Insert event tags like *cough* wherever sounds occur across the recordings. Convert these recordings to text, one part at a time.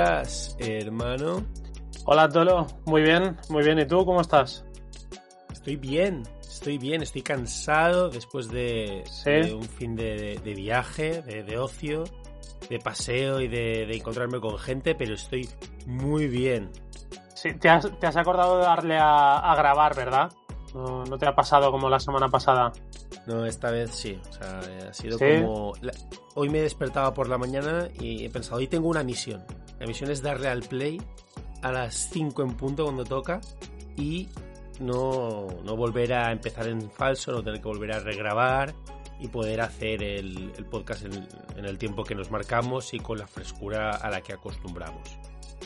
estás, hermano? Hola Tolo, muy bien, muy bien. ¿Y tú cómo estás? Estoy bien, estoy bien, estoy cansado después de, ¿Sí? de un fin de, de viaje, de, ocio, de paseo y de, encontrarme con gente, pero estoy muy bien. Sí, te has, te has acordado de darle a, a grabar, ¿verdad? No, no te ha pasado como la semana pasada. No, esta vez sí. O sea, ha sido ¿Sí? como. la- Hoy me he despertado por la mañana y he pensado, hoy tengo una misión. La misión es darle al play a las 5 en punto cuando toca y no, no volver a empezar en falso, no tener que volver a regrabar y poder hacer el, podcast en, el tiempo que nos marcamos y con la frescura a la que acostumbramos.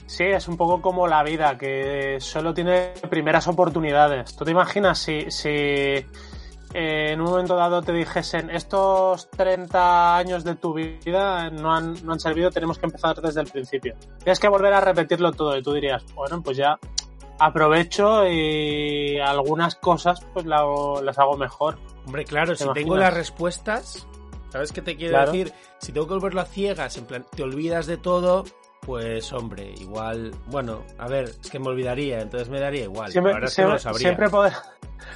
Sí, es un poco como la vida, que solo tiene primeras oportunidades. ¿Tú te imaginas si eh, en un momento dado te dijesen estos 30 años de tu vida no han, no han servido, tenemos que empezar desde el principio? Tienes que volver a repetirlo todo y tú dirías, bueno, pues ya aprovecho y algunas cosas pues la las hago mejor. Hombre, claro, ¿Te si tengo imaginas? las respuestas, ¿sabes qué te quiero Claro. decir? Si tengo que volverlo a ciegas, en plan, te olvidas de todo, pues hombre, igual, bueno, a ver, es que me olvidaría, entonces me daría igual. Siempre, es que no siempre, lo sabría. siempre,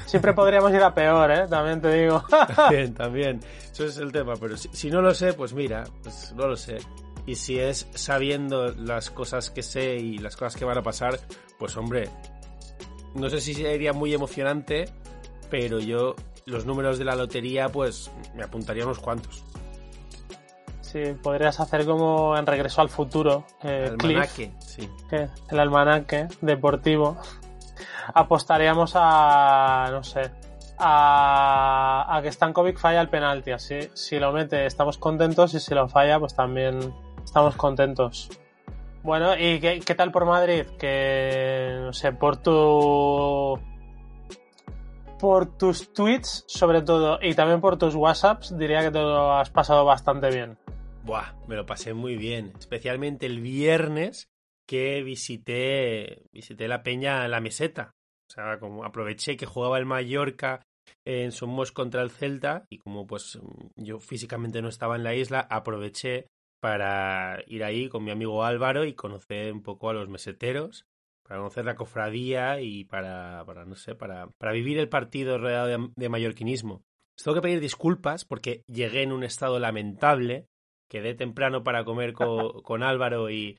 siempre podríamos ir a peor, ¿eh? También te digo. *laughs* También, también, eso es el tema, pero si, si no lo sé, pues mira, pues no lo sé. Y si es sabiendo las cosas que sé y las cosas que van a pasar, pues hombre, no sé si sería muy emocionante, pero yo los números de la lotería, pues me apuntaría unos cuantos. Sí, podrías hacer como en Regreso al Futuro, eh, Cliff, Almanaque, sí. que el almanaque deportivo. Apostaríamos a, no sé, a, a que Stankovic falla el penalti. Así, si lo mete, estamos contentos y si lo falla, pues también estamos contentos. Bueno, ¿y qué, qué tal por Madrid? Que, no sé, por tu... Por tus tweets, sobre todo, y también por tus WhatsApps, diría que te lo has pasado bastante bien. Buah, me lo pasé muy bien. Especialmente el viernes que visité, visité la peña La Meseta. O sea, como aproveché que jugaba el Mallorca en Somos contra el Celta y como pues yo físicamente no estaba en la isla, aproveché para ir ahí con mi amigo Álvaro y conocer un poco a los meseteros, para conocer la cofradía y para, para no sé, para, para vivir el partido rodeado de, de mallorquinismo. Os tengo que pedir disculpas porque llegué en un estado lamentable, quedé temprano para comer co- *laughs* con Álvaro y...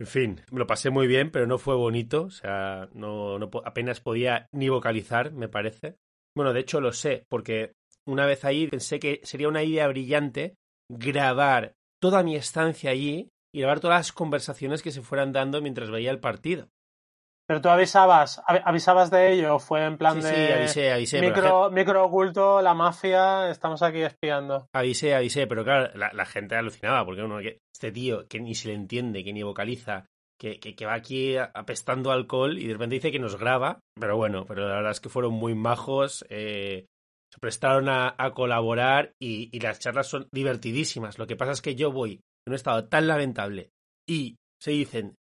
En fin, me lo pasé muy bien, pero no fue bonito, o sea, no, no apenas podía ni vocalizar, me parece. Bueno, de hecho lo sé, porque una vez ahí pensé que sería una idea brillante grabar toda mi estancia allí y grabar todas las conversaciones que se fueran dando mientras veía el partido. Pero tú avisabas, av- avisabas de ello, fue en plan Sí, de sí, avisé, avisé. micro, micro oculto, la mafia, estamos aquí espiando. Avisé, avisé, pero claro, la, la gente alucinaba, porque uno, que este tío que ni se le entiende, que ni vocaliza, que, que, que va aquí apestando alcohol y de repente dice que nos graba, pero bueno, pero la verdad es que fueron muy majos, eh, se prestaron a, a colaborar y, y las charlas son divertidísimas. Lo que pasa es que yo voy en un estado tan lamentable y se dicen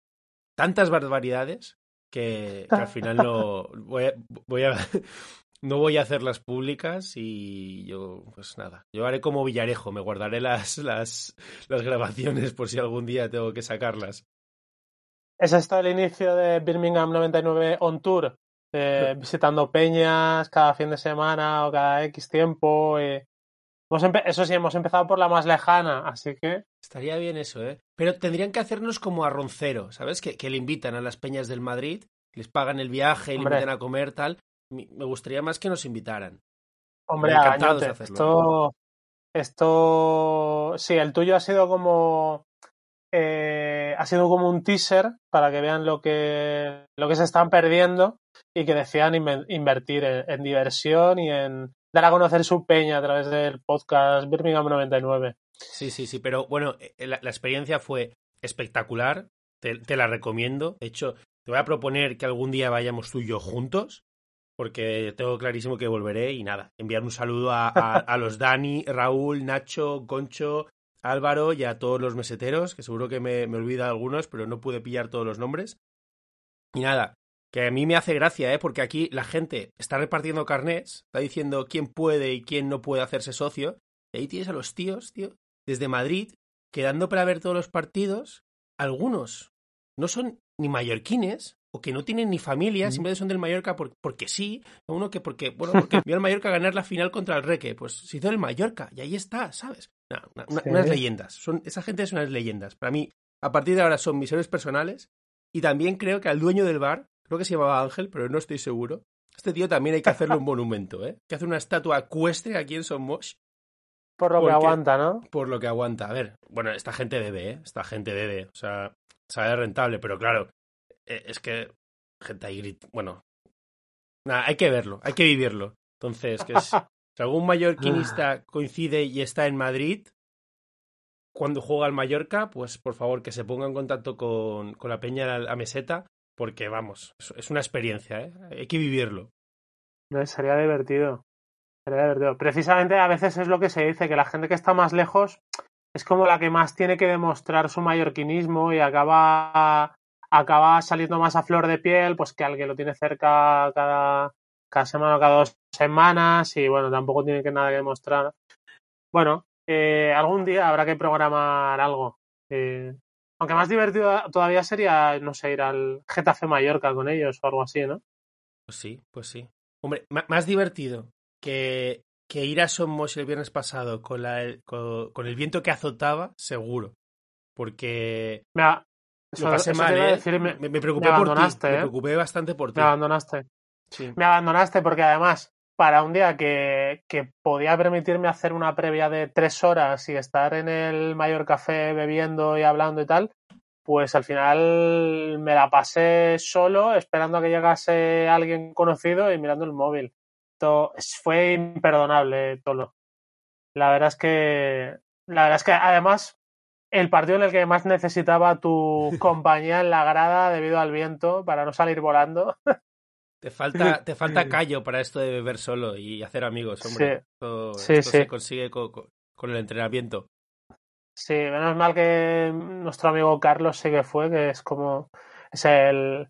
tantas barbaridades que, que al final no voy a, voy a *laughs* no voy a hacerlas públicas y yo pues nada yo haré como Villarejo me guardaré las las las grabaciones por si algún día tengo que sacarlas ¿Es esto el inicio de Birmingham 99 on tour? eh, visitando peñas cada fin de semana o cada X tiempo. eh. Eso sí, hemos empezado por la más lejana, así que Estaría bien eso, ¿eh? Pero tendrían que hacernos como a Roncero, ¿sabes? Que, que le invitan a las peñas del Madrid, les pagan el viaje, le invitan a comer, tal. Me gustaría más que nos invitaran. Hombre, Encantados de hacerlo. esto, esto, sí, el tuyo ha sido como, eh, ha sido como un teaser para que vean lo que, lo que se están perdiendo y que inven- invertir en, en diversión y en dar a conocer su peña a través del podcast Birmingham 99. Sí, sí, sí, pero bueno, eh, la, la experiencia fue espectacular, te, te la recomiendo. De hecho, te voy a proponer que algún día vayamos tú y yo juntos, porque tengo clarísimo que volveré y nada, enviar un saludo a, a- *laughs* a los Dani, Raúl, Nacho, Concho, Álvaro y a todos los meseteros, que seguro que me, me olvida algunos, pero no pude pillar todos los nombres. Y nada, que a mí me hace gracia, ¿eh? porque aquí la gente está repartiendo carnets, está diciendo quién puede y quién no puede hacerse socio, y ahí tienes a los tíos, tío, desde Madrid, quedando para ver todos los partidos, algunos no son ni mallorquines o que no tienen ni familia, Mm. simplemente son del Mallorca por- porque sí, uno que porque, bueno, porque vio al Mallorca ganar la final contra el Reque, pues se hizo el Mallorca y ahí está, ¿sabes? Nah, una- una- Sí. Unas leyendas, son, esa gente son unas leyendas. Para mí, a partir de ahora son mis héroes personales y también creo que al dueño del bar, creo que se llamaba Ángel, pero no estoy seguro, este tío también hay que hacerle un monumento, ¿eh? Hay que hacer una estatua ecuestre aquí en Somos Por lo que aguanta, ¿no? por lo que aguanta. A ver, bueno, esta gente bebe, ¿eh? Esta gente bebe. O sea, sale rentable, pero claro, eh, es que gente ahí grita. Bueno, nada, hay que verlo, hay que vivirlo. Entonces, que es- *laughs* si algún mallorquinista coincide y está en Madrid, cuando juega al Mallorca, pues por favor que se ponga en contacto con, con la Peña a la meseta, porque vamos, es, una experiencia, ¿eh? Hay que vivirlo. No, sería divertido. Sería divertido. Precisamente a veces es lo que se dice, que la gente que está más lejos es como la que más tiene que demostrar su mallorquinismo y acaba, acaba saliendo más a flor de piel, pues que alguien lo tiene cerca cada, cada semana o cada dos semanas y bueno, tampoco tiene que nada que demostrar. Bueno, eh, algún día habrá que programar algo. Eh, aunque más divertido todavía sería, no sé, ir al Getafe Mallorca con ellos o algo así, ¿no? Pues sí, pues sí. Hombre, más divertido que, que ir a Somos el viernes pasado con, la, con, con el viento que azotaba, seguro. Porque Mira, lo pasé eso te mal, iba a ¿eh? decir, me, me, me preocupé me por ti. abandonaste, Me ¿eh? preocupé bastante por ti. me abandonaste. Sí. Me abandonaste porque además, para un día que, que podía permitirme hacer una previa de tres horas y estar en el mayor café bebiendo y hablando y tal, pues al final me la pasé solo esperando a que llegase alguien conocido y mirando el móvil. Esto fue imperdonable, Tolo. La verdad es que, la verdad es que además el partido en el que más necesitaba tu *laughs* compañía en la grada debido al viento para no salir volando. Te falta, *laughs* te falta callo para esto de beber solo y hacer amigos, hombre. Sí. Esto, Sí, esto sí. se consigue con, con- con el entrenamiento. Sí, menos mal que nuestro amigo Carlos sí que fue, que es como. Es el.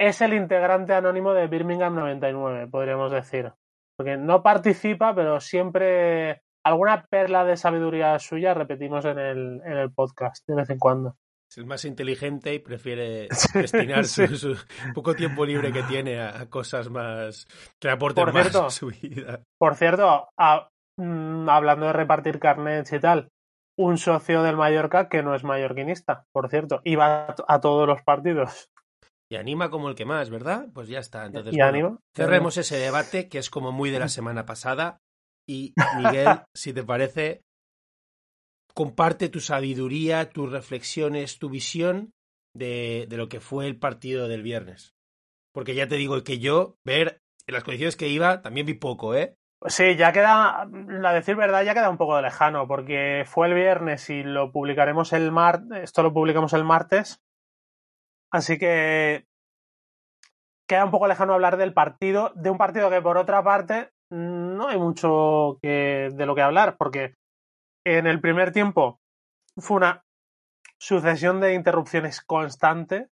Es el integrante anónimo de Birmingham 99, podríamos decir. Porque no participa, pero siempre. Alguna perla de sabiduría suya repetimos en el, en el podcast de vez en cuando. Es el más inteligente y prefiere *laughs* destinar sí. su, su poco tiempo libre que tiene a, a cosas más que aporten Por más a *laughs* su vida. Por cierto, a- mm, hablando de repartir carnets y tal, un socio del Mallorca que no es mallorquinista, por cierto, y va a, to- a todos los partidos. Y anima como el que más, ¿verdad? Pues ya está. Entonces, y bueno, cerremos ese debate que es como muy de la semana pasada. Y *laughs* Miguel, si te parece, comparte tu sabiduría, tus reflexiones, tu visión de, de lo que fue el partido del viernes. Porque ya te digo que yo, ver en las condiciones que iba, también vi poco, ¿eh? Sí, ya queda, la decir verdad, ya queda un poco lejano, porque fue el viernes y lo publicaremos el martes, esto lo publicamos el martes, así que queda un poco lejano hablar del partido, de un partido que por otra parte no hay mucho que, de lo que hablar, porque en el primer tiempo fue una sucesión de interrupciones constante.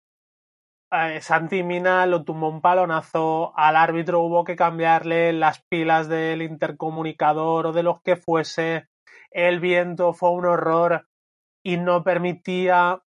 Eh, Santi Mina lo tumbó un palonazo, al árbitro hubo que cambiarle las pilas del intercomunicador o de lo que fuese, el viento fue un horror y no permitía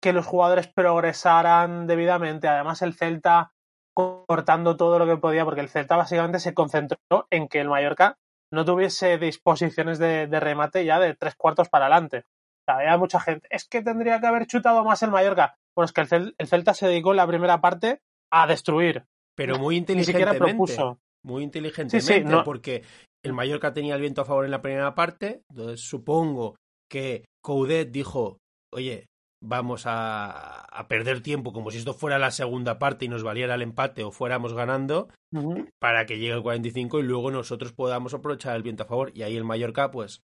que los jugadores progresaran debidamente. Además, el Celta cortando todo lo que podía, porque el Celta básicamente se concentró en que el Mallorca no tuviese disposiciones de, remate ya de tres cuartos para adelante. O sea, había mucha gente, es que tendría que haber chutado más el Mallorca. Bueno, es que el, Celta se dedicó en la primera parte a destruir. Pero muy inteligentemente. Ni propuso. Muy inteligentemente, porque el Mallorca tenía el viento a favor en la primera parte, entonces supongo que Coudet dijo, oye, vamos a, perder tiempo como si esto fuera la segunda parte y nos valiera el empate o fuéramos ganando para que llegue el 45 y luego nosotros podamos aprovechar el viento a favor. Y ahí el Mallorca, pues,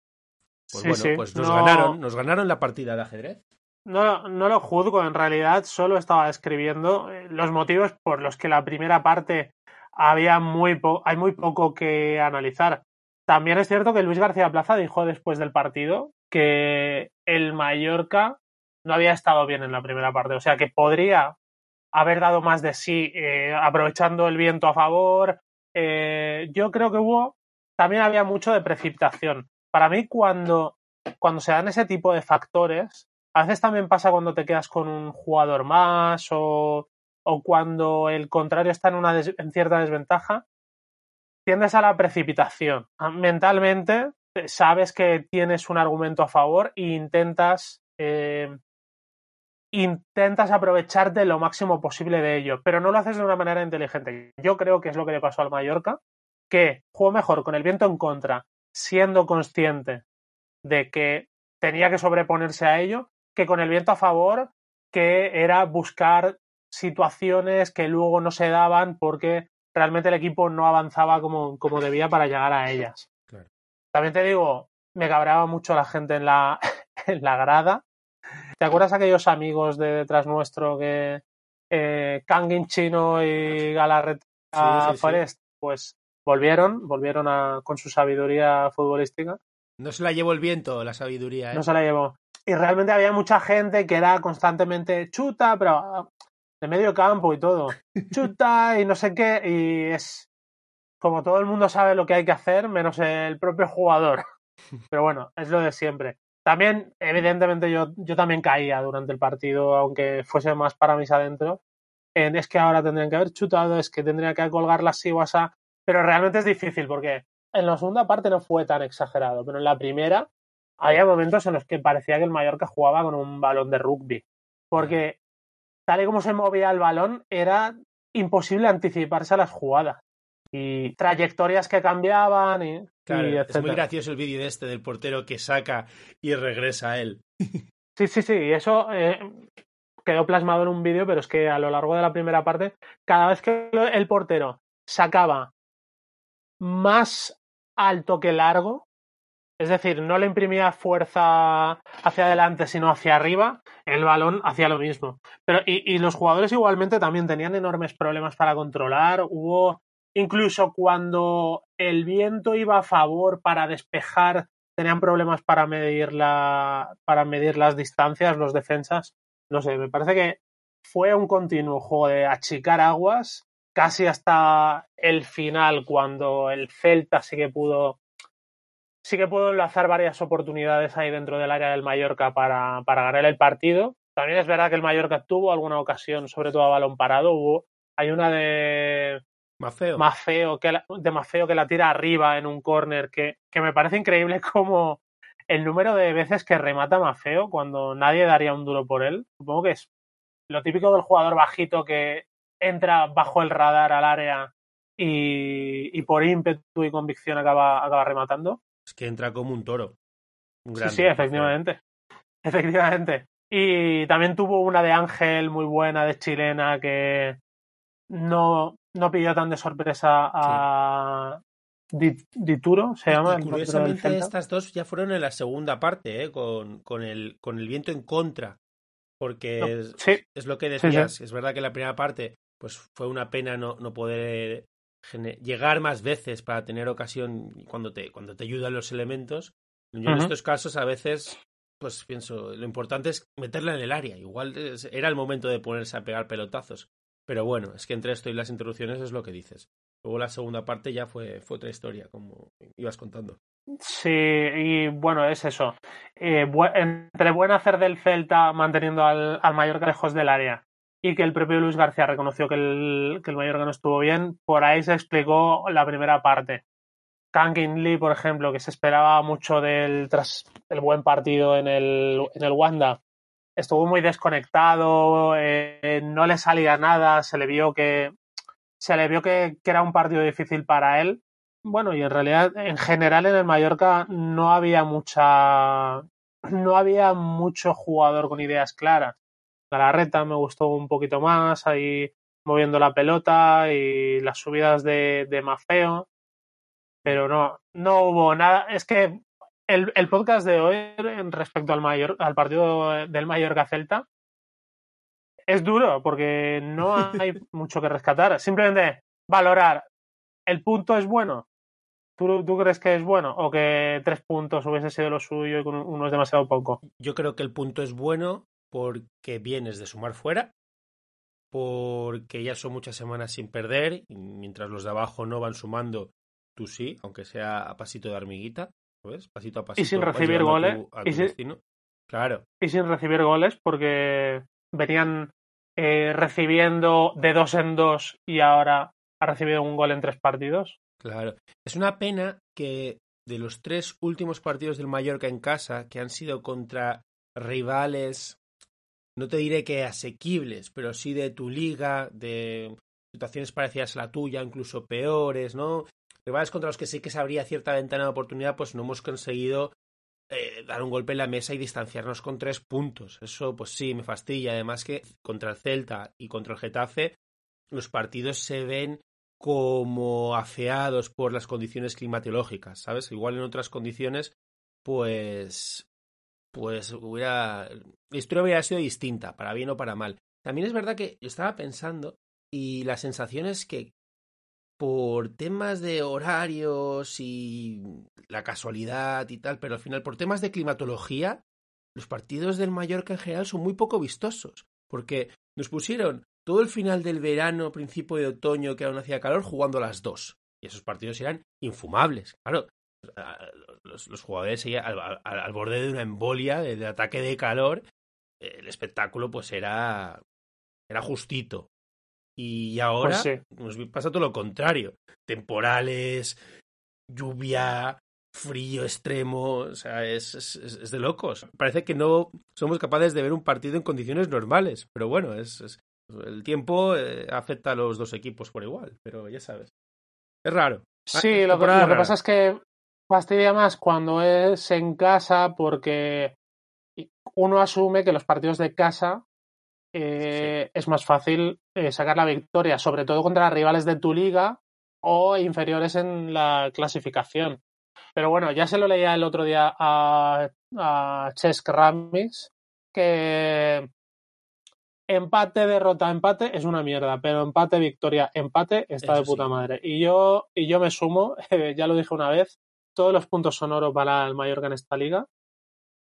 pues bueno, pues nos ganaron, nos ganaron la partida de ajedrez. No, no lo juzgo, en realidad solo estaba escribiendo eh, los motivos por los que la primera parte había muy hay muy poco que analizar. También es cierto que Luis García Plaza dijo después del partido que el Mallorca no había estado bien en la primera parte. O sea que podría haber dado más de sí eh, aprovechando el viento a favor. Eh, yo creo que hubo, también había mucho de precipitación. Para mí cuando, cuando se dan ese tipo de factores, a veces también pasa cuando te quedas con un jugador más o, o cuando el contrario está en, una en cierta desventaja, tiendes a la precipitación. Mentalmente sabes que tienes un argumento a favor e intentas eh, intentas aprovecharte lo máximo posible de ello, pero no lo haces de una manera inteligente. Yo creo que es lo que le pasó al Mallorca, que jugó mejor con el viento en contra, siendo consciente de que tenía que sobreponerse a ello, que con el viento a favor, que era buscar situaciones que luego no se daban porque realmente el equipo no avanzaba como, como debía para llegar a ellas. También te digo, me cabraba mucho la gente en la, *laughs* en la grada, ¿Te acuerdas aquellos amigos de detrás nuestro que eh, Kangin Chino y Galarreta Forest? Pues volvieron, volvieron a, con su sabiduría futbolística. No se la llevó el viento, la sabiduría. ¿eh? No se la llevó. Y realmente había mucha gente que era constantemente chuta, pero ah, de medio campo y todo. *laughs* Chuta y no sé qué. Y es como todo el mundo sabe lo que hay que hacer, menos el propio jugador. *laughs* Pero bueno, es lo de siempre. También, evidentemente, yo, yo también caía durante el partido, aunque fuese más para mis adentro. En, es que ahora tendrían que haber chutado, es que tendría que colgar las siguasa. Pero realmente es difícil porque en la segunda parte no fue tan exagerado, pero en la primera había momentos en los que parecía que el Mallorca jugaba con un balón de rugby. Porque tal y como se movía el balón, era imposible anticiparse a las jugadas y trayectorias que cambiaban y, es muy gracioso el vídeo de este del portero que saca y regresa a él. *laughs* Sí, sí, sí, eso eh, quedó plasmado en un vídeo, pero es que a lo largo de la primera parte, cada vez que el portero sacaba más alto que largo, es decir, no le imprimía fuerza hacia adelante, sino hacia arriba, el balón hacía lo mismo. Pero, y, y los jugadores igualmente también tenían enormes problemas para controlar. Hubo Incluso cuando el viento iba a favor para despejar, tenían problemas para medir, la, para medir las distancias, los defensas. No sé, me parece que fue un continuo juego de achicar aguas casi hasta el final, cuando el Celta sí que pudo sí que pudo enlazar varias oportunidades ahí dentro del área del Mallorca para, para ganar el partido. También es verdad que el Mallorca tuvo alguna ocasión, sobre todo a balón parado. Hubo, hay una de más feo. Más feo que la, de más feo que la tira arriba en un corner, que, que me parece increíble *laughs* como el número de veces que remata más feo cuando nadie daría un duro por él. Supongo que es lo típico del jugador bajito que entra bajo el radar al área y, y por ímpetu y convicción acaba, acaba rematando. Es que entra como un toro. sí, sí, efectivamente. Efectivamente. Y también tuvo una de Ángel muy buena, de chilena, que no, no pilló tan de sorpresa a Dituro, se llama. curiosamente estas dos ya fueron en la segunda parte, ¿eh? con, con, el, con el viento en contra. Porque es, lo que decías, es verdad que la primera parte pues fue una pena no, no poder llegar más veces para tener ocasión cuando te, cuando te ayudan los elementos. Yo en estos casos a veces pues pienso, lo importante es meterla en el área. Igual era el momento de ponerse a pegar pelotazos. Pero bueno, es que entre esto y las interrupciones es lo que dices. Luego la segunda parte ya fue, fue otra historia, como ibas contando. Sí, y bueno, es eso. Eh, entre buen hacer del Celta manteniendo al, al Mallorca lejos del área y que el propio Luis García reconoció que el, que el Mallorca no estuvo bien, por ahí se explicó la primera parte. Kangin Lee, por ejemplo, que se esperaba mucho del tras el buen partido en el, en el Wanda, estuvo muy desconectado, eh, no le salía nada, se le vio que se le vio que, era un partido difícil para él. Bueno, y en realidad, en general, en el Mallorca no había mucha. No había mucho jugador con ideas claras. Galarreta me gustó un poquito más, ahí moviendo la pelota y las subidas de, de Mafeo. Pero no, no hubo nada. Es que el, el podcast de hoy respecto al, mayor, al partido del Mallorca Celta es duro porque no *laughs* hay mucho que rescatar. Simplemente valorar. ¿El punto es bueno? ¿Tú, ¿Tú, crees que es bueno o que tres puntos hubiese sido lo suyo y uno es demasiado poco? Yo creo que el punto es bueno porque vienes de sumar fuera, porque ya son muchas semanas sin perder, y mientras los de abajo no van sumando, tú sí, aunque sea a pasito de hormiguita, ¿sabes? Pasito a pasito. Y sin recibir goles. Tu, tu y, sin. Claro. y sin recibir goles porque venían eh, recibiendo de dos en dos y ahora ha recibido un gol en tres partidos. Claro. Es una pena que de los tres últimos partidos del Mallorca en casa, que han sido contra rivales, no te diré que asequibles, pero sí de tu liga, de situaciones parecidas a la tuya, incluso peores, ¿no? Rivales contra los que sí que se abría cierta ventana de oportunidad, pues no hemos conseguido eh, dar un golpe en la mesa y distanciarnos con tres puntos. Eso, pues sí, me fastidia. Además que contra el Celta y contra el Getafe, los partidos se ven como afeados por las condiciones climatológicas, ¿sabes? Igual en otras condiciones, pues. Pues hubiera. La historia hubiera sido distinta, para bien o para mal. También es verdad que yo estaba pensando y la sensación es que por temas de horarios y la casualidad y tal, pero al final por temas de climatología, los partidos del Mallorca en general son muy poco vistosos, porque nos pusieron todo el final del verano, principio de otoño, que aún hacía calor, jugando a las dos. Y esos partidos eran infumables. Claro, los, jugadores seguían al, al, borde de una embolia, de, de ataque de calor. El espectáculo, pues era, era justito. Y ahora Pues sí. nos pasa todo lo contrario. Temporales, lluvia, frío extremo, o sea, es, es, es, de locos. Parece que no somos capaces de ver un partido en condiciones normales, pero bueno, es, es el tiempo eh, afecta a los dos equipos por igual, pero ya sabes. Es raro. Sí, lo que, lo que pasa es que fastidia más cuando es en casa porque uno asume que los partidos de casa eh, sí. es más fácil eh, sacar la victoria, sobre todo contra rivales de tu liga o inferiores en la clasificación. Pero bueno, ya se lo leía el otro día a, a Chesk Ramis, que empate, derrota, empate es una mierda, pero empate, victoria, empate está Eso de puta sí. madre. Y yo, y yo me sumo, eh, *laughs* ya lo dije una vez, todos los puntos son oro para el Mallorca en esta liga.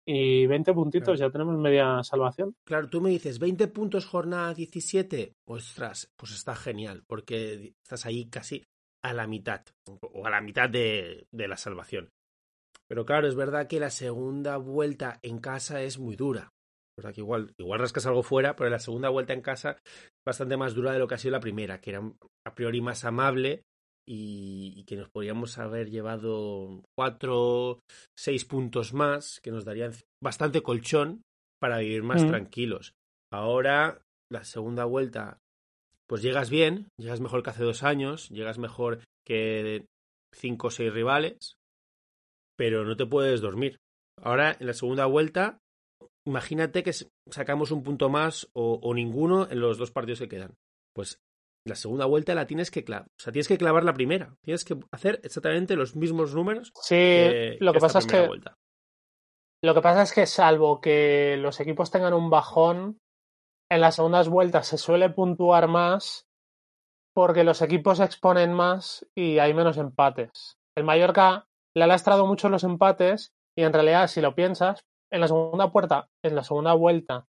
Y 20 puntitos, Claro. ya tenemos media salvación. Claro, tú me dices 20 puntos jornada 17, ostras, pues está genial, porque estás ahí casi a la mitad, o a la mitad de, de la salvación. Pero claro, es verdad que la segunda vuelta en casa es muy dura. O sea que igual, igual rascas algo fuera, pero la segunda vuelta en casa es bastante más dura de lo que ha sido la primera, que era a priori más amable y, y que nos podríamos haber llevado cuatro, seis puntos más, que nos darían bastante colchón para vivir más Mm. tranquilos. Ahora, la segunda vuelta, pues llegas bien, llegas mejor que hace dos años, llegas mejor que cinco o seis rivales, pero no te puedes dormir. Ahora, en la segunda vuelta, imagínate que sacamos un punto más o, o ninguno en los dos partidos que quedan. Pues la segunda vuelta la tienes que clavar. O sea, tienes que clavar la primera. Tienes que hacer exactamente los mismos números Sí, que, lo que pasa es que vuelta. Lo que pasa es que salvo que los equipos tengan un bajón, en las segundas vueltas se suele puntuar más porque los equipos se exponen más y hay menos empates. El Mallorca le ha lastrado mucho los empates y en realidad, si lo piensas, en la segunda puerta, en la segunda vuelta,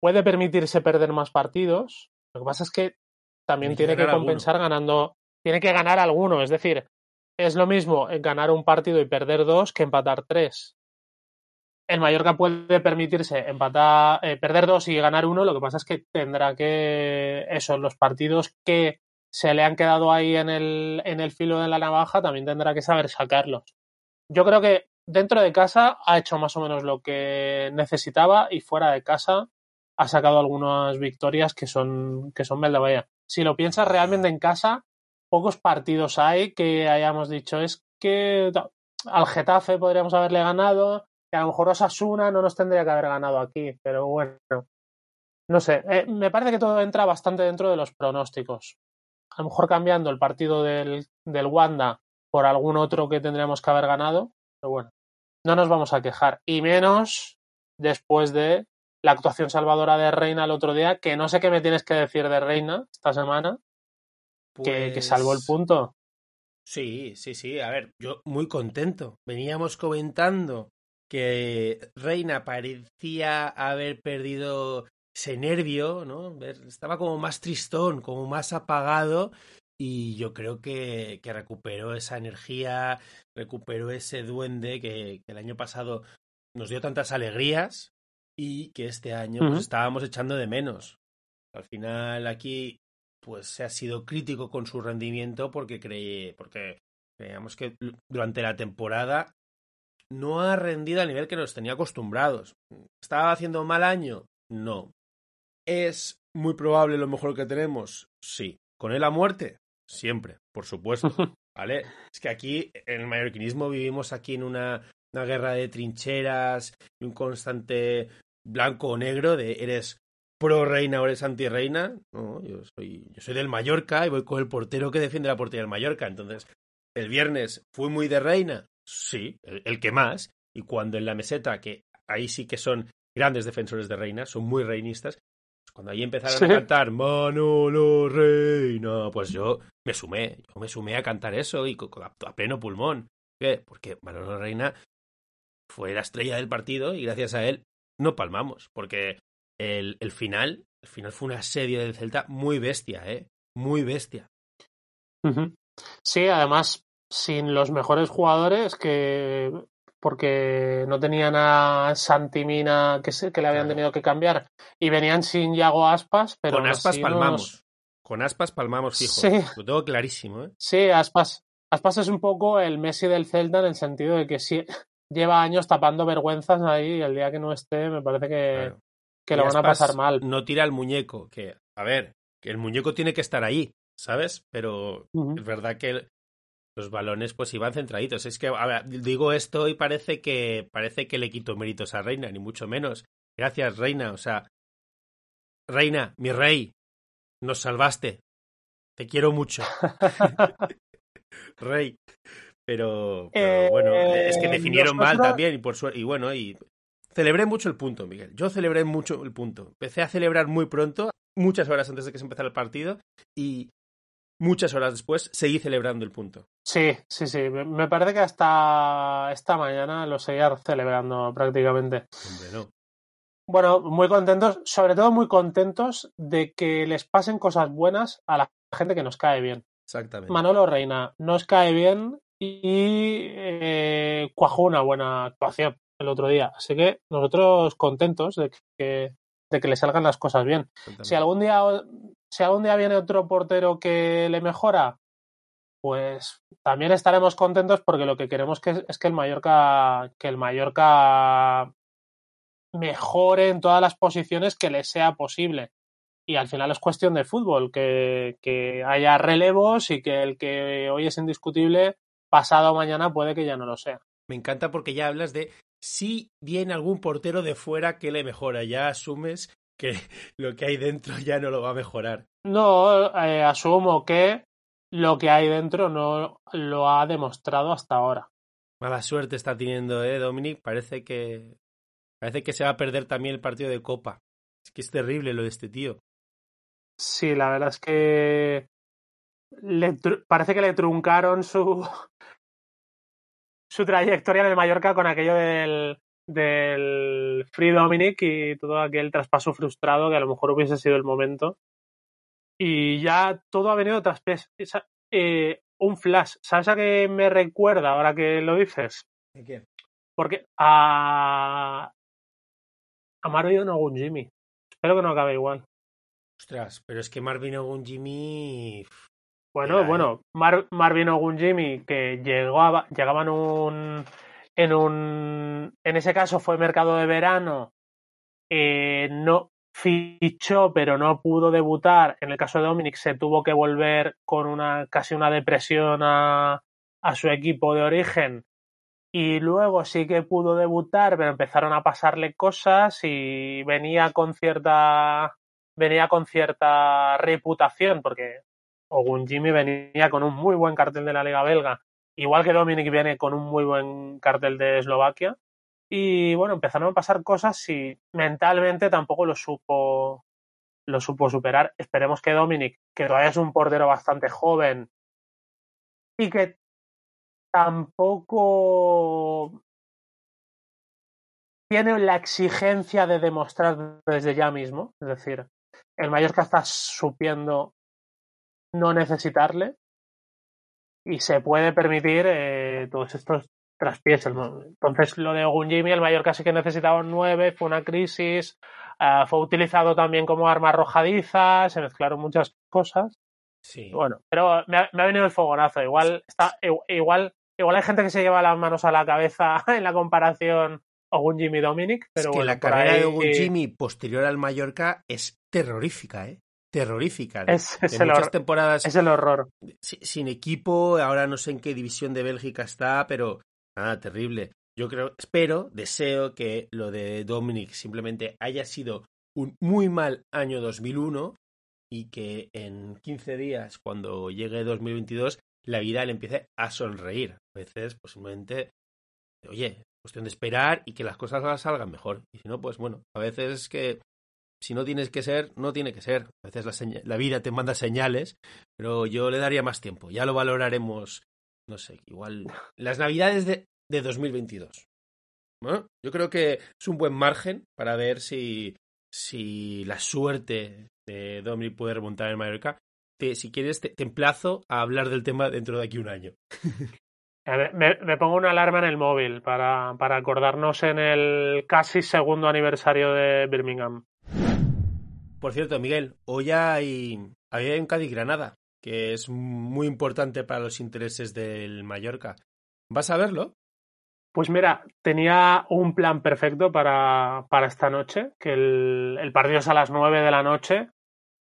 puede permitirse perder más partidos. Lo que pasa es que también Tiene que alguno. compensar ganando, tiene que ganar alguno. Es decir, es lo mismo ganar un partido y perder dos que empatar tres. el Mallorca puede permitirse empatar, eh, perder dos y ganar uno. Lo que pasa es que tendrá que, eso, los partidos que se le han quedado ahí en el, en el filo de la navaja, también tendrá que saber sacarlos. Yo creo que dentro de casa ha hecho más o menos lo que necesitaba y fuera de casa ha sacado algunas victorias que son, que son. Si lo piensas realmente en casa, pocos partidos hay que hayamos dicho es que al Getafe podríamos haberle ganado, que a lo mejor Osasuna no nos tendría que haber ganado aquí, pero bueno, no sé, eh, me parece que todo entra bastante dentro de los pronósticos a lo mejor cambiando el partido del, del Wanda por algún otro que tendríamos que haber ganado, pero bueno, no nos vamos a quejar. Y menos después de la actuación salvadora de Reina el otro día, que no sé qué me tienes que decir de Reina esta semana, que, que salvó el pues punto. Sí, sí, sí. A ver, yo muy contento. Veníamos comentando que Reina parecía haber perdido ese nervio, ¿no? Estaba como más tristón, como más apagado y yo creo que, que recuperó esa energía, recuperó ese duende que, el año pasado nos dio tantas alegrías y que este año pues, estábamos echando de menos. Al final aquí pues se ha sido crítico con su rendimiento porque creí, porque creíamos que durante la temporada no ha rendido al nivel que nos tenía acostumbrados. ¿Estaba haciendo mal año? No. ¿Es muy probable lo mejor que tenemos? Sí. ¿Con él a muerte? Siempre, por supuesto. *laughs* ¿Vale? Es que aquí, en el mallorquinismo, vivimos aquí en una, una guerra de trincheras y un constante blanco o negro de eres pro reina o eres anti reina. No, yo soy, yo soy del Mallorca y voy con el portero que defiende la portería del Mallorca. Entonces, el viernes fui muy de reina. Sí, el, el que más. Y cuando en la meseta, que ahí sí que son grandes defensores de reina, son muy reinistas, cuando ahí empezaron a cantar Manolo Reina, pues yo me sumé, yo me sumé a cantar eso y a pleno pulmón. ¿Qué? Porque Manolo Reina fue la estrella del partido y gracias a él no palmamos, porque el, el final, el final fue una serie del Celta muy bestia, ¿eh? Muy bestia. Sí, además, sin los mejores jugadores que porque no tenían a Santimina que, que le habían tenido que cambiar y venían sin Yago Aspas, pero con Aspas palmamos. Con Aspas palmamos, hijo. Sí. Lo tengo clarísimo, ¿eh? Sí, Aspas. Aspas es un poco el Messi del Celta en el sentido de que sí, lleva años tapando vergüenzas ahí y el día que no esté me parece que, que lo van a pasar mal. No tira el muñeco, que, a ver, que el muñeco tiene que estar ahí, ¿sabes? Pero es verdad que los balones pues iban centraditos. Es que digo esto y parece que parece que le quito méritos a Reina, ni mucho menos. Gracias, Reina. O sea, Reina, mi rey, nos salvaste. Te quiero mucho. *laughs* *laughs* rey. Pero, bueno, es que definieron mal también y por suerte. Y bueno, y celebré mucho el punto, Miguel. Yo celebré mucho el punto. Empecé a celebrar muy pronto, muchas horas antes de que se empezara el partido, y muchas horas después seguí celebrando el punto. Sí, sí, sí. Me parece que hasta esta mañana lo seguía celebrando prácticamente. Hombre, no. Bueno, muy contentos, sobre todo muy contentos de que les pasen cosas buenas a la gente que nos cae bien. Exactamente. Manolo Reina nos cae bien y eh, cuajó una buena actuación el otro día. Así que nosotros contentos de que, de que le salgan las cosas bien. Si algún día si algún día viene otro portero que le mejora, pues también estaremos contentos porque lo que queremos que, es que el Mallorca, que el Mallorca mejore en todas las posiciones que le sea posible. Y al final es cuestión de fútbol, que, que haya relevos y que el que hoy es indiscutible, pasado mañana puede que ya no lo sea. Me encanta porque ya hablas de si viene algún portero de fuera que le mejora, ya asumes que *laughs* lo que hay dentro ya no lo va a mejorar. No, eh, asumo que lo que hay dentro no lo ha demostrado hasta ahora. Mala suerte está teniendo, ¿eh, Dominic? Parece que. Parece que se va a perder también el partido de Copa. Es que es terrible lo de este tío. Sí, la verdad es que. Le parece que le truncaron su. Su trayectoria en el Mallorca con aquello del del Free Dominic y todo aquel traspaso frustrado que a lo mejor hubiese sido el momento. Y ya todo ha venido tras eh, un flash. ¿Sabes a qué me recuerda ahora que lo dices? ¿De qué? Porque a. A Marvin Ogun Jimmy. Espero que no acabe igual. Ostras, pero es que Marvin Ogun Jimmy. Bueno, bueno, Mar- Marvin Ogun Jimmy, que llegaba en un. En un. En ese caso fue mercado de verano. eh, no fichó, pero no pudo debutar. En el caso de Dominic, se tuvo que volver con una casi una depresión a, a su equipo de origen. Y luego sí que pudo debutar, pero empezaron a pasarle cosas y venía con cierta. Venía con cierta reputación, porque Ogun Jimmy venía con un muy buen cartel de la Liga Belga, igual que Dominic viene con un muy buen cartel de Eslovaquia. Y bueno, empezaron a pasar cosas y mentalmente tampoco lo supo, lo supo superar. Esperemos que Dominic, que todavía es un portero bastante joven y que tampoco tiene la exigencia de demostrar desde ya mismo. Es decir, el Mallorca está supiendo no necesitarle y se puede permitir eh, todos estos traspiés. Entonces, lo de Ogun Jimmy, el Mallorca sí que necesitaba un 9, fue una crisis, ah, fue utilizado también como arma arrojadiza, se mezclaron muchas cosas. Sí. Bueno, pero me ha, me ha venido el fogonazo. Igual, está, igual, igual hay gente que se lleva las manos a la cabeza *laughs* en la comparación Ogun Jimmy Dominic, es pero que bueno, la carrera ahí de Ogun Jimmy posterior al Mallorca es terrorífica, ¿eh? Terrorífica. Es, el muchas temporadas es el horror. si- sin equipo, ahora no sé en qué división de Bélgica está, pero nada, terrible. Yo creo, espero, deseo que lo de Dominic simplemente haya sido un muy mal año 2001 y que en 15 días, cuando llegue 2022, la vida le empiece a sonreír. A veces, pues simplemente, oye, cuestión de esperar y que las cosas salgan mejor. Y si no, pues bueno, a veces es que si no tienes que ser, no tiene que ser. A veces la, vida te manda señales, pero yo le daría más tiempo. Ya lo valoraremos, no sé, igual las navidades de, de 2022. ¿no? Yo creo que es un buen margen para ver si, si la suerte de Dominic puede remontar en Mallorca. Te- si quieres, te, emplazo a hablar del tema dentro de aquí un año. *laughs* Me, me pongo una alarma en el móvil para, para acordarnos en el casi segundo aniversario de Birmingham. Por cierto, Miguel, hoy hay, hay un Cádiz-Granada, que es muy importante para los intereses del Mallorca. ¿Vas a verlo? Pues mira, tenía un plan perfecto para, para esta noche, que el, partido es a las 9 de la noche.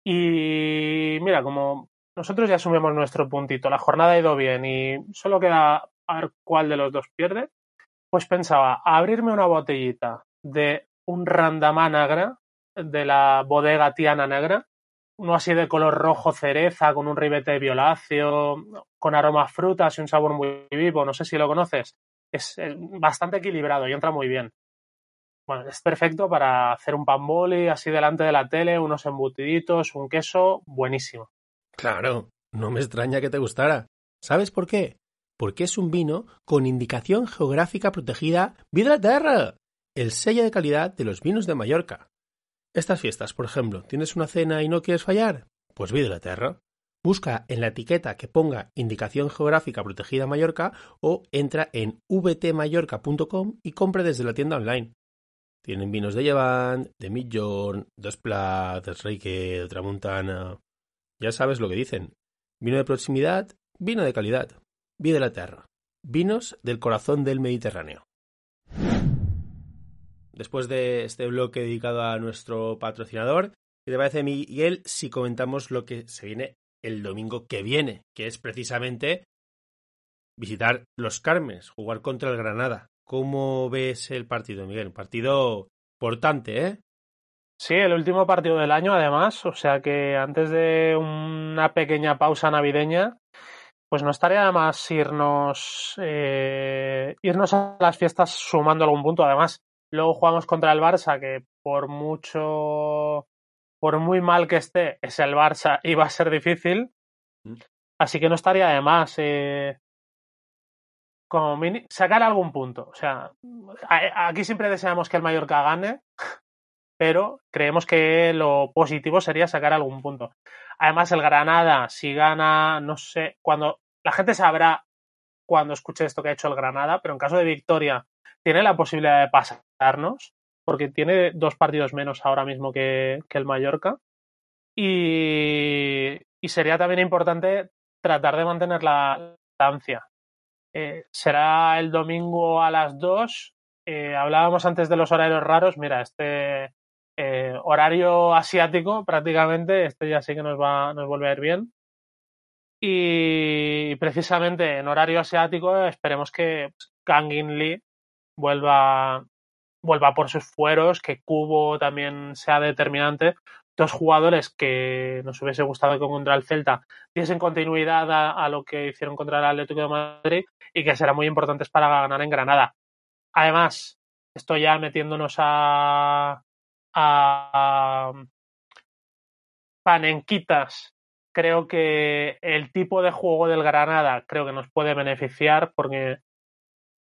Y mira, como nosotros ya asumimos nuestro puntito, la jornada ha ido bien y solo queda a ver cuál de los dos pierde, pues pensaba abrirme una botellita de un Randamá Negra de la bodega Tiana Negra, uno así de color rojo cereza, con un ribete violáceo, con aroma a frutas y un sabor muy vivo, no sé si lo conoces es eh, bastante equilibrado y entra muy bien. Bueno, es perfecto para hacer un pan boli así delante de la tele, unos embutiditos, un queso, buenísimo. Claro, no me extraña que te gustara. ¿Sabes por qué? Porque es un vino con indicación geográfica protegida Vida la Terra, el sello de calidad de los vinos de Mallorca. Estas fiestas, por ejemplo, ¿tienes una cena y no quieres fallar? Pues Vida la Terra. Busca en la etiqueta que ponga indicación geográfica protegida Mallorca o entra en vtmallorca.com y compra desde la tienda online. Tienen vinos de Llevant, de Midjorn, Dos Plat, del Reike, de Tramuntana. Ya sabes lo que dicen. Vino de proximidad, vino de calidad. Vida de la Terra. Vinos del corazón del Mediterráneo. Después de este bloque dedicado a nuestro patrocinador, ¿qué te parece, Miguel, si comentamos lo que se viene el domingo que viene? Que es precisamente visitar los Carmes, jugar contra el Granada. ¿Cómo ves el partido, Miguel? Partido importante, ¿eh? Sí, el último partido del año, además, o sea que antes de una pequeña pausa navideña, pues no estaría más irnos, eh, irnos a las fiestas sumando algún punto. Además, luego jugamos contra el Barça, que por mucho, por muy mal que esté, es el Barça *laughs* y va a ser difícil. Así que no estaría de más eh, como mini, sacar algún punto. O sea, a- aquí siempre deseamos que el Mallorca gane, *laughs* pero creemos que lo positivo sería sacar algún punto. Además, el Granada, si gana, no sé, cuando la gente sabrá cuando escuche esto que ha hecho el Granada, pero en caso de victoria, tiene la posibilidad de pasarnos, porque tiene dos partidos menos ahora mismo que, el Mallorca. Y, sería también importante tratar de mantener la distancia. Eh, será el domingo a las 2. Eh, hablábamos antes de los horarios raros. Mira, este eh, horario asiático prácticamente, este ya sí que nos, va, nos vuelve a ir bien. Y precisamente en horario asiático esperemos que Kangin Lee vuelva, vuelva por sus fueros, que Cubo también sea determinante. Dos jugadores que nos hubiese gustado que contra el Celta diesen continuidad a, a, lo que hicieron contra el Atlético de Madrid y que serán muy importantes para ganar en Granada. Además, estoy ya metiéndonos a, a panenquitas creo que el tipo de juego del Granada creo que nos puede beneficiar porque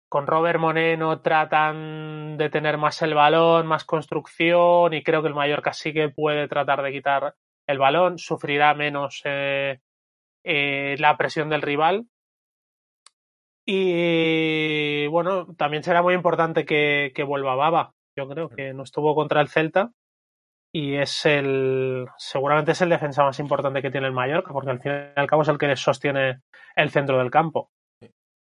con Robert Moreno tratan de tener más el balón, más construcción y creo que el Mallorca sí que puede tratar de quitar el balón, sufrirá menos eh, eh, la presión del rival. Y bueno, también será muy importante que, vuelva Baba. Yo creo que no estuvo contra el Celta y es el seguramente es el defensa más importante que tiene el Mallorca, porque al fin y al cabo es el que sostiene el centro del campo.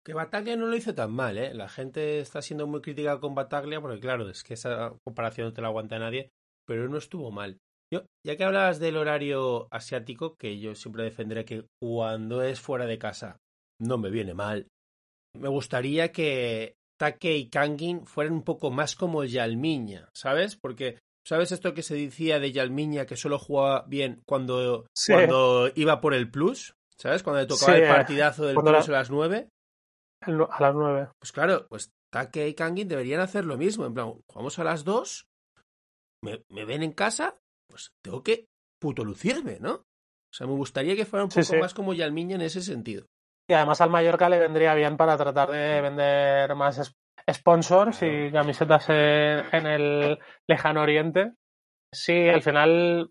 Que Bataglia no lo hizo tan mal, ¿eh? La gente está siendo muy crítica con Bataglia porque, claro, es que esa comparación no te la aguanta nadie, pero no estuvo mal. Yo, ya que hablabas del horario asiático, que yo siempre defenderé que cuando es fuera de casa no me viene mal, me gustaría que Take y Kangin fueran un poco más como Yalmiña, ¿sabes? Porque ¿Sabes esto que se decía de Yalmiña que solo jugaba bien cuando, sí. cuando iba por el plus? ¿Sabes? Cuando le tocaba Sí, el partidazo del cuando plus la- a las nueve. A las nueve. Pues claro, pues Take y Kangin deberían hacer lo mismo. En plan, jugamos a las dos, me, me ven en casa, pues tengo que puto lucirme, ¿no? O sea, me gustaría que fuera un Sí, poco sí. más como Yalmiña en ese sentido. Y además al Mallorca le vendría bien para tratar de vender más sponsors y camisetas en, en el lejano oriente. Sí, al final,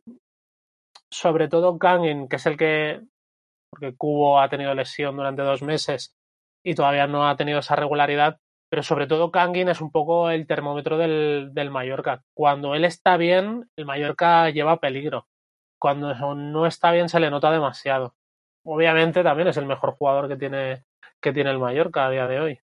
sobre todo Kangin, que es el que, porque Cubo ha tenido lesión durante dos meses y todavía no ha tenido esa regularidad, pero sobre todo Kangin es un poco el termómetro del, del Mallorca. Cuando él está bien, el Mallorca lleva peligro. Cuando no está bien se le nota demasiado obviamente también es el mejor jugador que tiene, que tiene el Mallorca a día de hoy.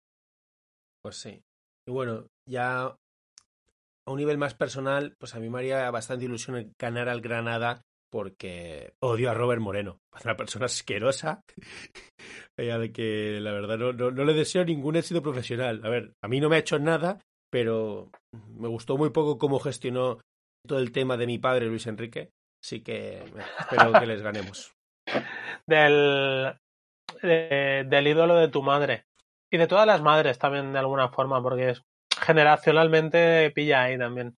Pues sí. Y bueno, ya a un nivel más personal, pues a mí me haría bastante ilusión ganar al Granada porque odio a Robert Moreno. *laughs* Es una persona asquerosa. *laughs* De que la verdad no, no, no le deseo ningún éxito profesional. A ver, a mí no me ha hecho nada, pero me gustó muy poco cómo gestionó todo el tema de mi padre Luis Enrique. Así que espero que les ganemos. *laughs* Del, de- del ídolo de tu madre. Y de todas las madres también, de alguna forma, porque es, generacionalmente pilla ahí también.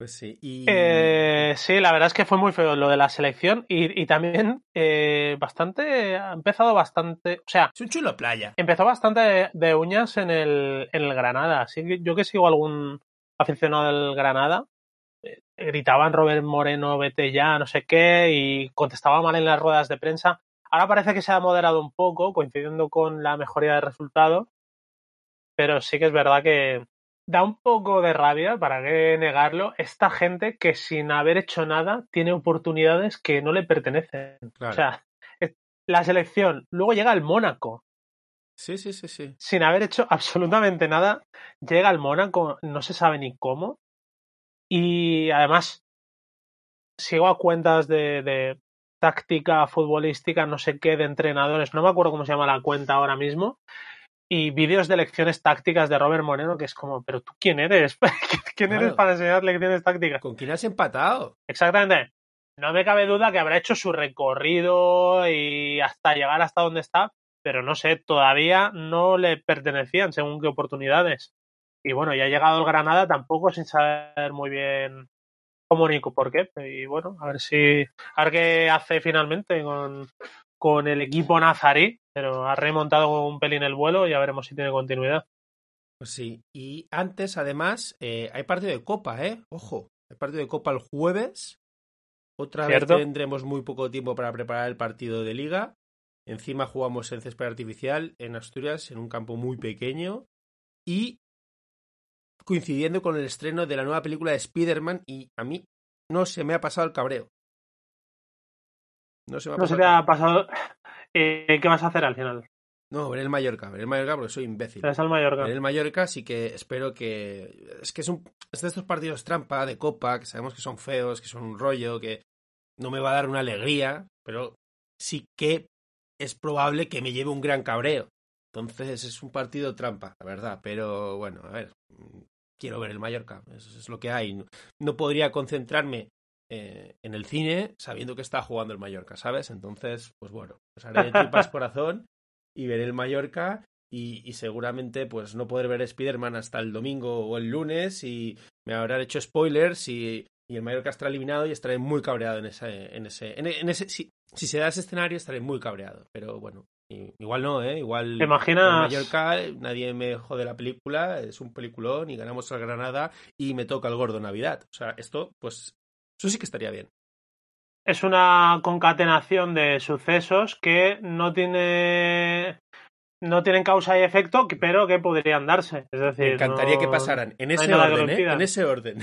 Pues sí. Y Eh, sí, la verdad es que fue muy feo lo de la selección y, y también eh, bastante, ha empezado bastante, o sea, es un chulo playa. empezó bastante de, de uñas en el, en el Granada. Así que yo que sigo algún aficionado del Granada, eh, gritaban Robert Moreno, vete ya, no sé qué, y contestaba mal en las ruedas de prensa. Ahora parece que se ha moderado un poco, coincidiendo con la mejoría de resultado, pero sí que es verdad que da un poco de rabia, para qué negarlo, esta gente que sin haber hecho nada tiene oportunidades que no le pertenecen. Claro. O sea, la selección, luego llega el Mónaco, sí, sí, sí, sí. sin haber hecho *laughs* absolutamente nada, llega al Mónaco, no se sabe ni cómo. Y además, sigo a cuentas de, de táctica futbolística, no sé qué, de entrenadores, no me acuerdo cómo se llama la cuenta ahora mismo, y vídeos de lecciones tácticas de Robert Moreno, que es como, pero tú quién eres? *laughs* ¿Quién eres para enseñar lecciones tácticas? ¿Con quién has empatado? Exactamente. No me cabe duda que habrá hecho su recorrido y hasta llegar hasta donde está, pero no sé, todavía no le pertenecían según qué oportunidades. Y bueno, ya ha llegado el Granada tampoco sin saber muy bien cómo ni por qué. Y bueno, a ver si, a ver qué hace finalmente con, con el equipo nazarí, pero ha remontado un pelín el vuelo y ya veremos si tiene continuidad. Pues sí. Y antes, además, eh, hay partido de Copa, ¿eh? Ojo. Hay partido de Copa el jueves. Otra ¿Cierto? vez tendremos muy poco tiempo para preparar el partido de Liga. Encima jugamos en césped artificial en Asturias, en un campo muy pequeño. Y coincidiendo con el estreno de la nueva película de Spider-Man y a mí no se me ha pasado el cabreo. No se me ha pasado. Se te ha pasado. Eh, ¿Qué vas a hacer al final? No, veré el Mallorca, veré el Mallorca porque soy imbécil. Es el Mallorca. Veré el Mallorca, sí que espero que. Es que es, un... es de estos partidos trampa de Copa, que sabemos que son feos, que son un rollo, que no me va a dar una alegría, pero sí que es probable que me lleve un gran cabreo. Entonces es un partido trampa, la verdad. Pero bueno, a ver, quiero ver el Mallorca, eso es lo que hay. No podría concentrarme eh, en el cine sabiendo que está jugando el Mallorca, ¿sabes? Entonces, pues bueno, pues haré de tripas *laughs* corazón y veré el Mallorca y, seguramente pues no poder ver Spider-Man hasta el domingo o el lunes y me habrán hecho spoilers y, y el Mallorca estará eliminado y estaré muy cabreado en ese... En ese, en, ese si, si, se da ese escenario estaré muy cabreado, pero bueno, igual no, ¿eh? Igual ¿Te imaginas? Mallorca nadie me jode la película, es un peliculón y ganamos al Granada y me toca el gordo Navidad. O sea, esto pues eso sí que estaría bien es una concatenación de sucesos que no tiene no tienen causa y efecto, pero que podrían darse. Es decir, me encantaría que pasaran en ese orden, ¿eh? En ese orden.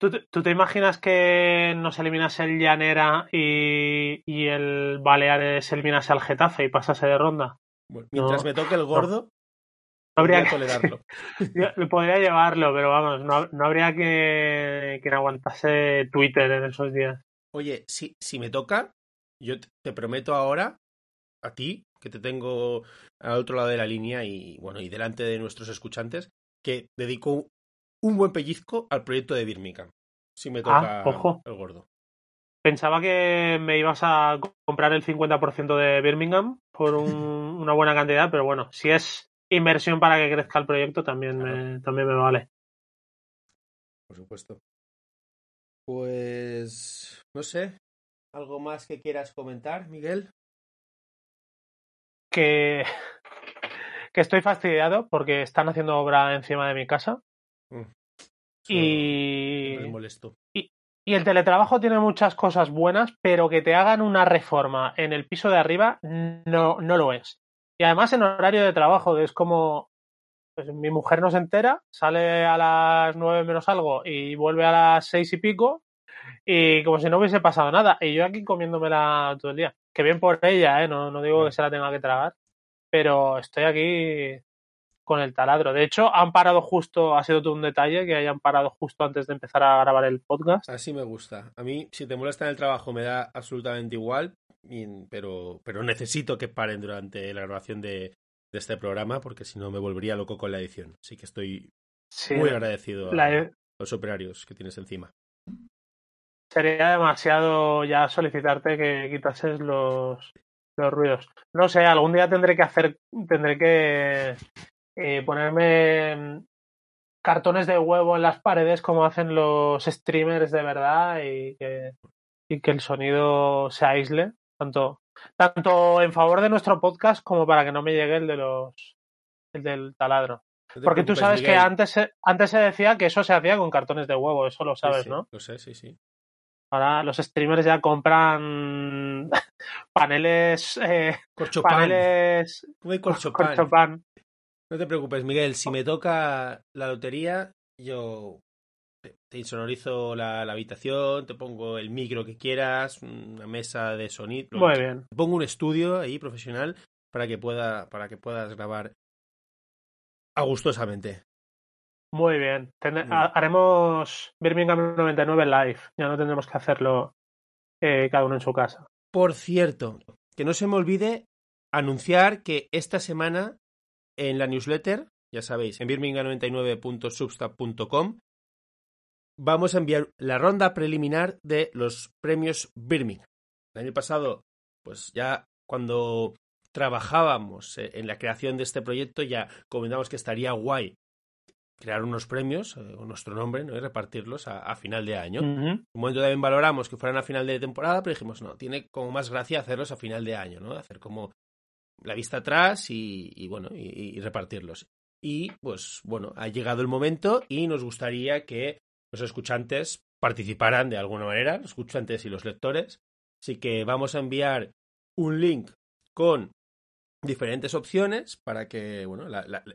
¿Tú, ¿Tú, te imaginas que nos eliminase el Llanera y, y el Baleares eliminase al Getafe y pasase de ronda? mientras me toque el gordo, habría que tolerarlo. *laughs* podría llevarlo, pero vamos, no, no habría que, que aguantase Twitter en esos días. Oye, si, si me toca, yo te prometo ahora, a ti, que te tengo al otro lado de la línea y bueno, y delante de nuestros escuchantes, que dedico un buen pellizco al proyecto de Birmingham. Si me toca ah, el gordo. Pensaba que me ibas a comprar el 50% de Birmingham por *laughs* una buena cantidad, pero bueno, si es inversión para que crezca el proyecto también, me, también me vale. Por supuesto. Pues no sé, ¿algo más que quieras comentar, Miguel? Que, *laughs* que estoy fastidiado porque están haciendo obra encima de mi casa. Mm, y, molesto. y, y el teletrabajo tiene muchas cosas buenas, pero que te hagan una reforma en el piso de arriba no, no lo es. Y además en horario de trabajo, es como pues mi mujer no se entera, sale a las nueve menos algo y vuelve a las seis y pico, y como si no hubiese pasado nada. Y yo aquí comiéndomela todo el día. Que bien por ella, ¿eh? no, no digo que se la tenga que tragar, pero estoy aquí con el taladro. De hecho, han parado justo, ha sido todo un detalle que hayan parado justo antes de empezar a grabar el podcast. Así me gusta. A mí, si te molesta en el trabajo, me da absolutamente igual, pero, pero necesito que paren durante la grabación de, este programa porque si no me volvería loco con la edición. Así que estoy muy agradecido a los operarios que tienes encima. Sería demasiado ya solicitarte que quitases los, los ruidos. No sé, algún día tendré que hacer, tendré que eh, ponerme mm, cartones de huevo en las paredes como hacen los streamers de verdad y que, y que el sonido se aísle tanto, tanto en favor de nuestro podcast como para que no me llegue el de los el del taladro. Porque tú sabes que antes se, antes se decía que eso se hacía con cartones de huevo, eso lo sabes, sí, ¿no? Lo sé, sí, sí. Ahora los streamers ya compran *laughs* paneles. Eh, corchopan. Paneles. corchopan. No te preocupes, Miguel. Si me toca la lotería, yo te insonorizo la, habitación, te pongo el micro que quieras, una mesa de sonido. Muy bien. Te pongo un estudio ahí profesional para que pueda, para que puedas grabar a gustosamente. Muy bien. haremos Birmingham 99 live. Ya no tendremos que hacerlo eh, cada uno en su casa. Por cierto, que no se me olvide anunciar que esta semana en la newsletter, ya sabéis, en birmingham99.substack.com, vamos a enviar la ronda preliminar de los premios Birmingham. El año pasado, pues ya cuando trabajábamos eh, en la creación de este proyecto, ya comentamos que estaría guay crear unos premios eh, con nuestro nombre ¿no? y repartirlos a, final de año. En un momento también valoramos que fueran a final de temporada, pero dijimos, no, tiene como más gracia hacerlos a final de año, ¿no? Hacer como la vista atrás y, bueno, y, repartirlos. Y pues bueno, ha llegado el momento y nos gustaría que los escuchantes participarán de alguna manera, los escuchantes y los lectores. Así que vamos a enviar un link con diferentes opciones para que bueno,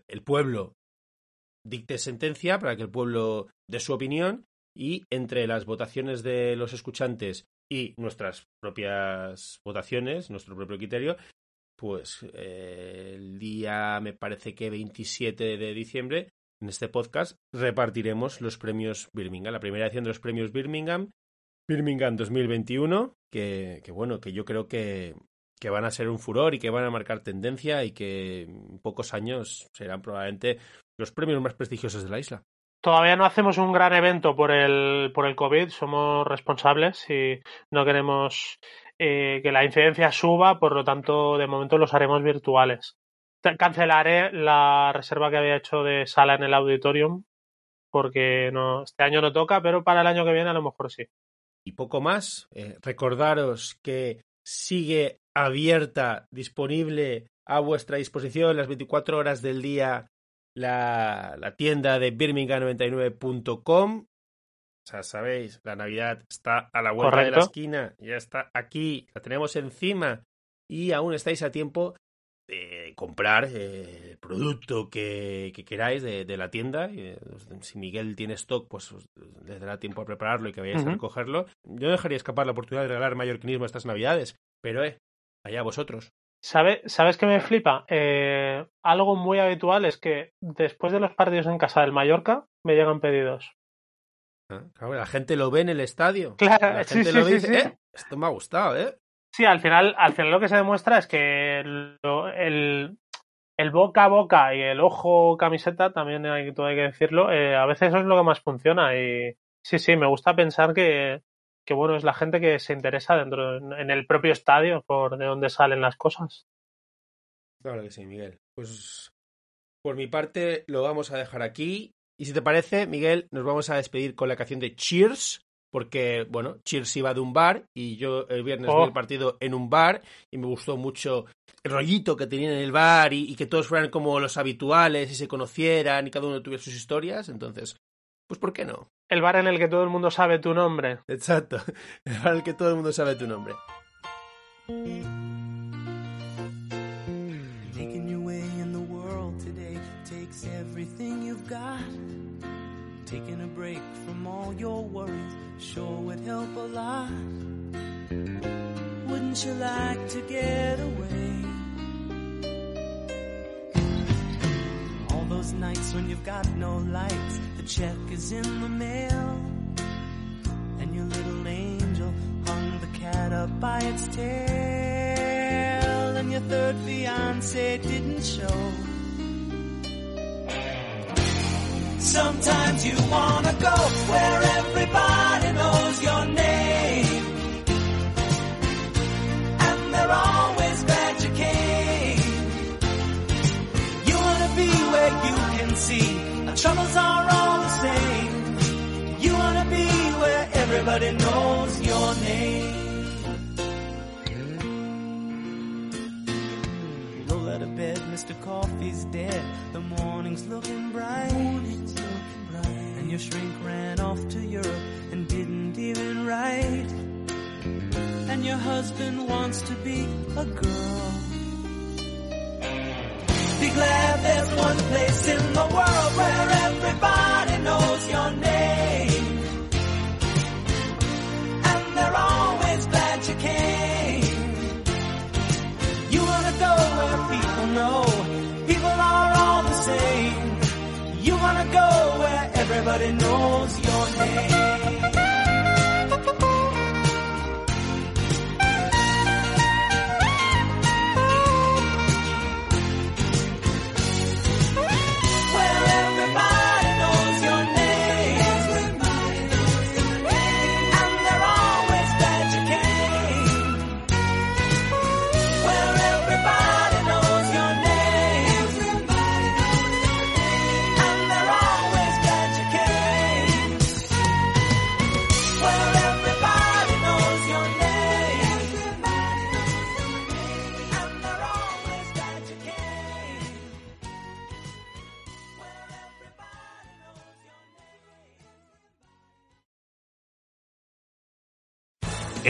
el pueblo dicte sentencia, para que el pueblo dé su opinión y entre las votaciones de los escuchantes y nuestras propias votaciones, nuestro propio criterio, pues eh, el día, me parece que 27 de diciembre, en este podcast, repartiremos los premios Birmingham, la primera edición de los premios Birmingham, Birmingham 2021, que, que bueno, que yo creo que, que van a ser un furor y que van a marcar tendencia y que en pocos años serán probablemente los premios más prestigiosos de la isla. Todavía no hacemos un gran evento por el, por el COVID, somos responsables y no queremos eh, que la incidencia suba, por lo tanto, de momento los haremos virtuales. Cancelaré la reserva que había hecho de sala en el auditorium porque no, este año no toca, pero para el año que viene a lo mejor sí. Y poco más, eh, recordaros que sigue abierta, disponible a vuestra disposición las 24 horas del día la, la tienda de birmingham99.com. O sea, sabéis, la Navidad está a la vuelta de la esquina, ya está aquí, la tenemos encima y aún estáis a tiempo de comprar eh, el producto que, que queráis de, de, la tienda. Eh, si Miguel tiene stock, pues les dará tiempo a prepararlo y que vayáis a recogerlo. Yo dejaría escapar la oportunidad de regalar mallorquinismo estas Navidades, pero eh, allá vosotros. ¿Sabe, ¿Sabes qué me flipa? Eh, algo muy habitual es que después de los partidos en casa del Mallorca me llegan pedidos. Ah, claro, la gente lo ve en el estadio. Claro, la gente sí, lo sí, dice, sí, eh, esto me ha gustado, ¿eh? Sí, al final, al final lo que se demuestra es que el, el, boca a boca y el ojo camiseta, también hay, todo hay que decirlo, eh, a veces eso es lo que más funciona. Y sí, sí, me gusta pensar que, que bueno, es la gente que se interesa dentro, en el propio estadio por de dónde salen las cosas. Claro que sí, Miguel. Pues por mi parte lo vamos a dejar aquí. Y si te parece, Miguel, nos vamos a despedir con la canción de Cheers, porque, bueno, Cheers iba de un bar y yo el viernes Oh. vi el partido en un bar y me gustó mucho el rollito que tenían en el bar y, y que todos fueran como los habituales y se conocieran y cada uno tuviera sus historias. Entonces, pues ¿por qué no? El bar en el que todo el mundo sabe tu nombre. Exacto. *laughs* El bar en el que todo el mundo sabe tu nombre. Taking a break from all your worries sure would help a lot. Wouldn't you like to get away? All those nights when you've got no lights, the check is in the mail. And your little angel hung the cat up by its tail. And your third fiance didn't show. Sometimes you wanna go where everybody knows your name. And they're always glad you came. You wanna be where you can see our troubles are all the same. You wanna be where everybody knows your name. Roll out of bed, Mr. Coffee's dead. The morning's looking bright. And your shrink ran off to Europe and didn't even write. And your husband wants to be a girl. Be glad there's one place in the world where Nobody knows